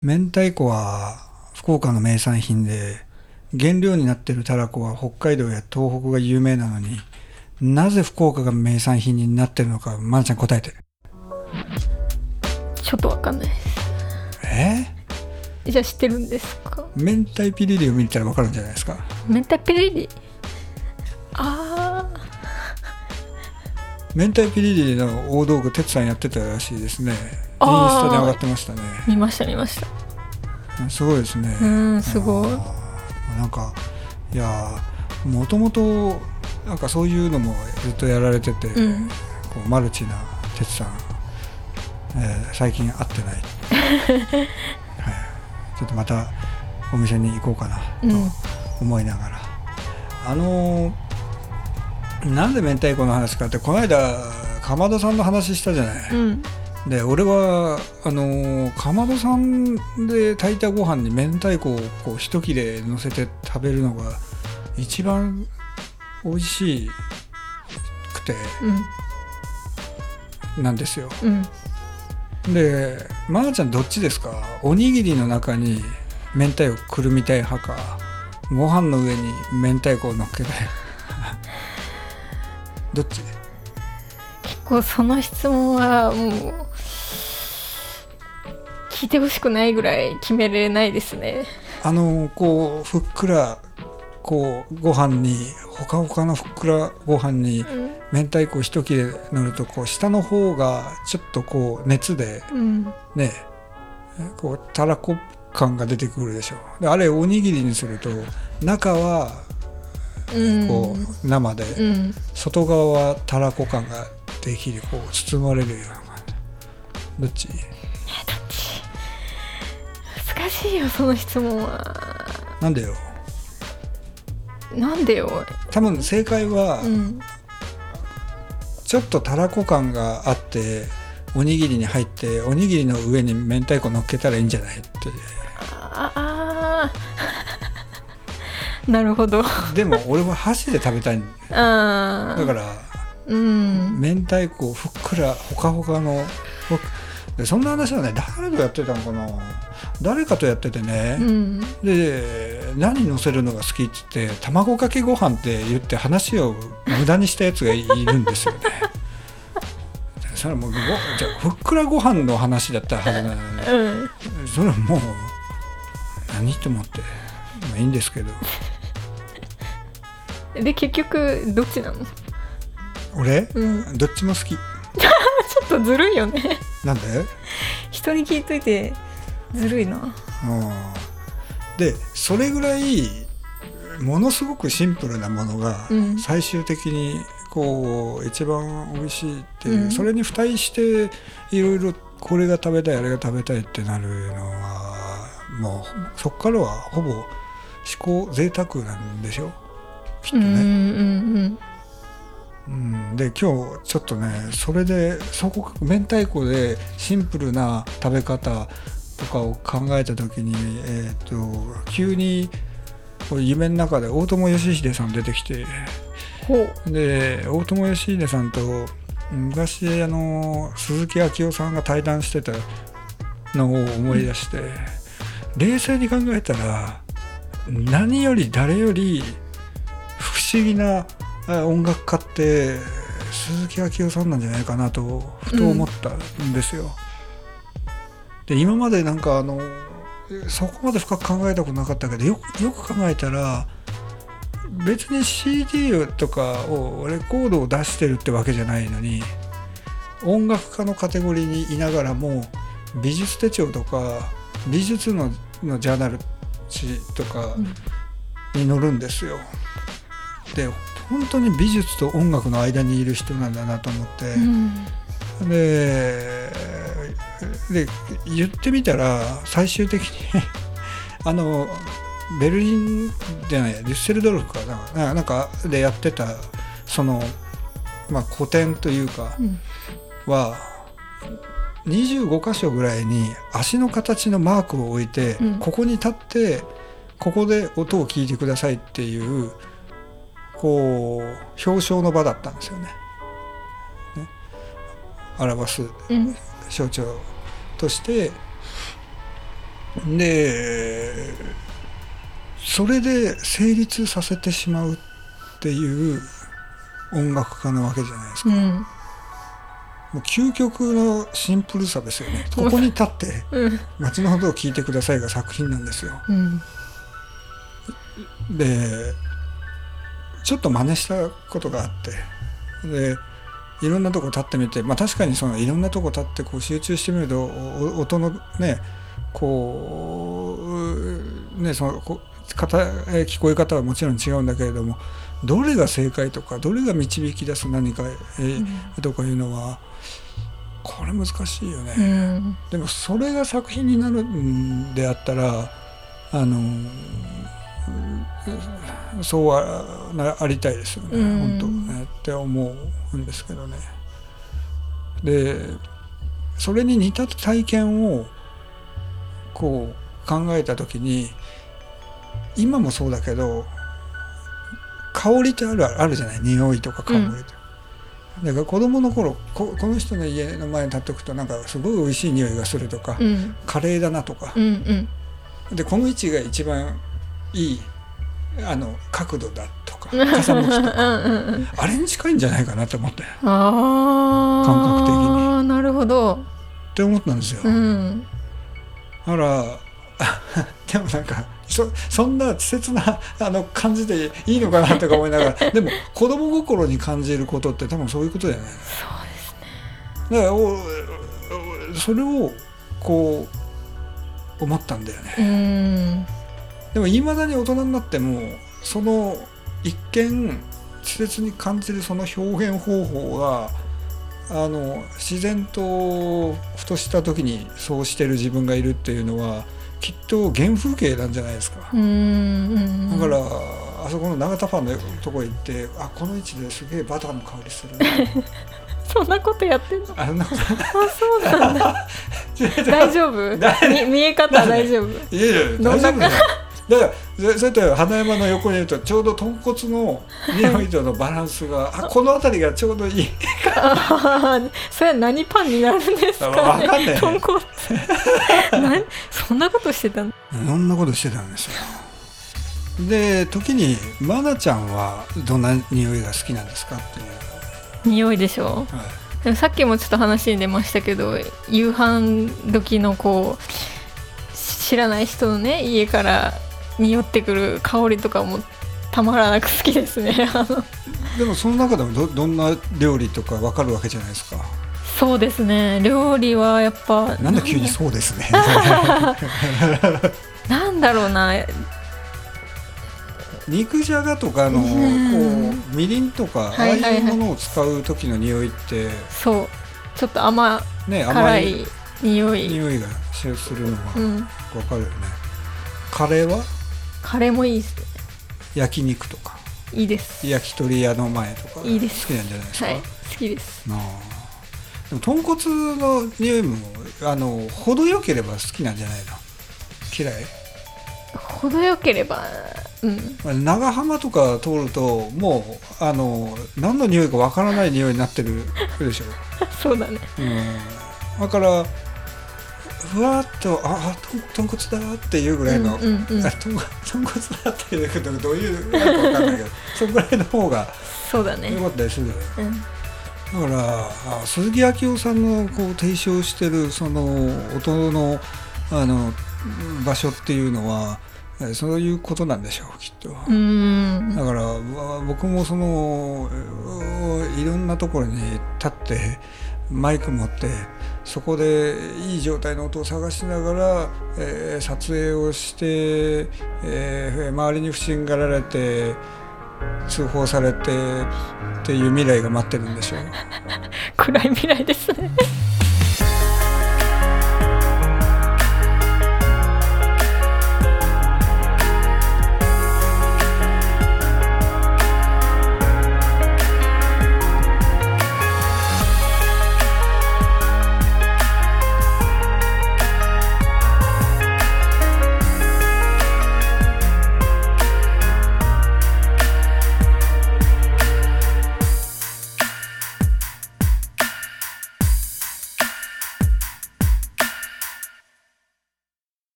明太子は福岡の名産品で原料になっているたらこは北海道や東北が有名なのになぜ福岡が名産品になってるのかまなちゃん答えて。ちょっとわかんない。ですえ？じゃあ知ってるんですか？ー、明太ピリリを見たらわかるんじゃないですか？明太ピリリ？あ明太ピリリの大道具哲さんやってたらしいですねインスタで上がってましたね。ー見ました見ました。すごいですね。うんすごい。なんかいやもともとなんかそういうのもずっとやられてて、うん。こうマルチな哲さん、えー最近会ってない、はい、ちょっとまたお店に行こうかなうん。と思いながら、あのーなんで明太子の話かってこの間かまどさんの話したじゃない、うんで俺はあのーかまどさんで炊いたご飯に明太子をこう一切れ乗せて食べるのが一番美味しくてなんですよ。うん。でまー、ちゃんどっちですか？おにぎりの中に明太をくるみたい派かご飯の上に明太子を乗っけたい どっち？結構その質問はもう聞いてほしくないぐらい決めれないですね。あのこうふっくらこうご飯にほかほかのふっくらご飯にうん。明太子一切れ乗るとこう下の方がちょっとこう熱でうん。ねこうたらこ感が出てくるでしょであれおにぎりにすると中はうん。こう生で、うん。外側はたらこ感ができるこう包まれるような感じ。どっち？難しいよその質問は。なんでよ？なんでよ多分正解はうん。ちょっとたらこ感があっておにぎりに入っておにぎりの上に明太子乗っけたらいいんじゃないって。ああー。なるほど。でも俺は箸で食べたいんああだからうん。明太子ふっくらほかほかのほでそんな話はね誰とやってたのかな。誰かとやっててね、うん。で何乗せるのが好きって言って卵かけご飯って言って話を無駄にしたやつがいるんですよね。それはもうごじゃあふっくらご飯の話だったはずなのに。うん。それはもう何と思って。まあいいんですけど。で結局どっちなの？俺？うん。どっちも好き。ちょっとずるいよねなんで？人に聞いといてずるいな。うん。でそれぐらいものすごくシンプルなものがうん。最終的にこう一番美味しいっていう、うん。それに付帯していろいろこれが食べたいあれが食べたいってなるのはもうそっからはほぼ思考贅沢なんでしょ？きっとうんうんね。うんうん、で今日ちょっとねそれでそこ明太子でシンプルな食べ方とかを考えた時に、えー、と急に夢の中で大友義秀さん出てきて。で大友義秀さんと昔あの鈴木昭夫さんが対談してたのを思い出して、冷静に考えたら何より誰より不思議なあ音楽家って鈴木昭夫さんなんじゃないかなとふと思ったんですよ。で今までなんかあのそこまで深く考えたことなかったけどよくよく考えたら別に CD とかをレコードを出してるってわけじゃないのに音楽家のカテゴリーにいながらも美術手帳とか美術ののジャーナル誌とかに載るんですよ。で本当に美術と音楽の間にいる人なんだなと思って。うん。でで言ってみたら最終的に あのベルリンじゃないデュッセルドルフかな。ななんかでやってたその、まあ、古典というかうん。は25箇所ぐらいに足の形のマークを置いて、うん。ここに立ってここで音を聞いてくださいっていうこう表彰の場だったんですよね。ね。表すうん。象徴として。でそれで成立させてしまうっていう音楽家なわけじゃないですか、うん。もう究極のシンプルさですよね。ここに立ってうん「街の音を聞いてください」が作品なんですよ。うん。でちょっと真似したことがあってでいろんなとこ立ってみて、まあ、確かにそのいろんなとこ立ってこう集中してみるとお音のねこうねそのこ方え聞こえ方はもちろん違うんだけれどもどれが正解とかどれが導き出す何か、えーとかいうのはこれ難しいよね。うんでもそれが作品になるんであったらあのうんそうはなありたいですよね、うん。本当ねって思うんですけどね。でそれに似た体験をこう考えた時に今もそうだけど香りってあるあるじゃない？匂いとか香りって。だから子供の頃ここの人の家の前に立っておくとなんかすごい美味しい匂いがするとか、うん。カレーだなとか。う、んうん。でこの位置が一番いいあの角度だとか風向きとか。うんあれに近いんじゃないかなと思って。っああ感覚的に。なるほど。て思ったんですよ。うん。あら でもなんかそそんな稚拙なあの感じでいいのかなとか思いながら。でも子供心に感じることって多分そういうことじゃないそうですね。だからおおそれをこう思ったんだよね。うんでもいまだに大人になってもその一見稚拙に感じるその表現方法があの自然とふとした時にそうしてる自分がいるっていうのはきっと原風景なんじゃないですか。だからあそこの永田ファンのとこ行ってあこの位置ですげえバターの香りする そんなことやってんの？あんなこと。あそうなんだ。大丈夫？見え方大丈夫？いやいや大丈夫だからそそうやって花山の横にいるとちょうど豚骨の匂いとのバランスがあこの辺りがちょうどいい。それは何パンになるんですか？ねわかんないね。豚骨。なんそんなことしてたの？そんなことしてたんですよ。で時に愛菜ちゃんはどんな匂いが好きなんですかっていう、匂いでしょはい。でもさっきもちょっと話に出ましたけど夕飯時のこう知らない人のね家から匂ってくる香りとかもたまらなく好きですね。でもその中でもどどんな料理とかわかるわけじゃないですか？そうですね。料理はやっぱなんで急にそうですね？なんだろうな。肉じゃがとかのこうん。うみりんとかああはいうものを使う時の匂いってそう。ちょっと甘ね甘い匂い。匂いがするのがうん。わかるよね、カレーは？カレーもいいです焼肉とか。いいです。焼き鳥屋の前とかいいです。好きなんじゃないですか？はい。好きです。なあでも豚骨の匂いもあの程よければ好きなんじゃないの？嫌い？程よければうん。長浜とか通るともうあの何の匂いかわからない匂いになってるでしょ、そうだね。うん、だからふわっとああ豚豚骨だっていうぐらいの、うんうんうん。あ豚豚骨だっていうけどどういうなんかわかんないけどそのぐらいの方がそうだね。良かったりするだからあ鈴木昭夫さんのこう提唱してるその音のあの場所っていうのはえそういうことなんでしょうきっと。うん。だからわ僕もそのういろんなところに立ってマイク持ってそこでいい状態の音を探しながら、えー撮影をして、えー周りに不審がられて通報されてっていう未来が待ってるんでしょう。暗い未来ですね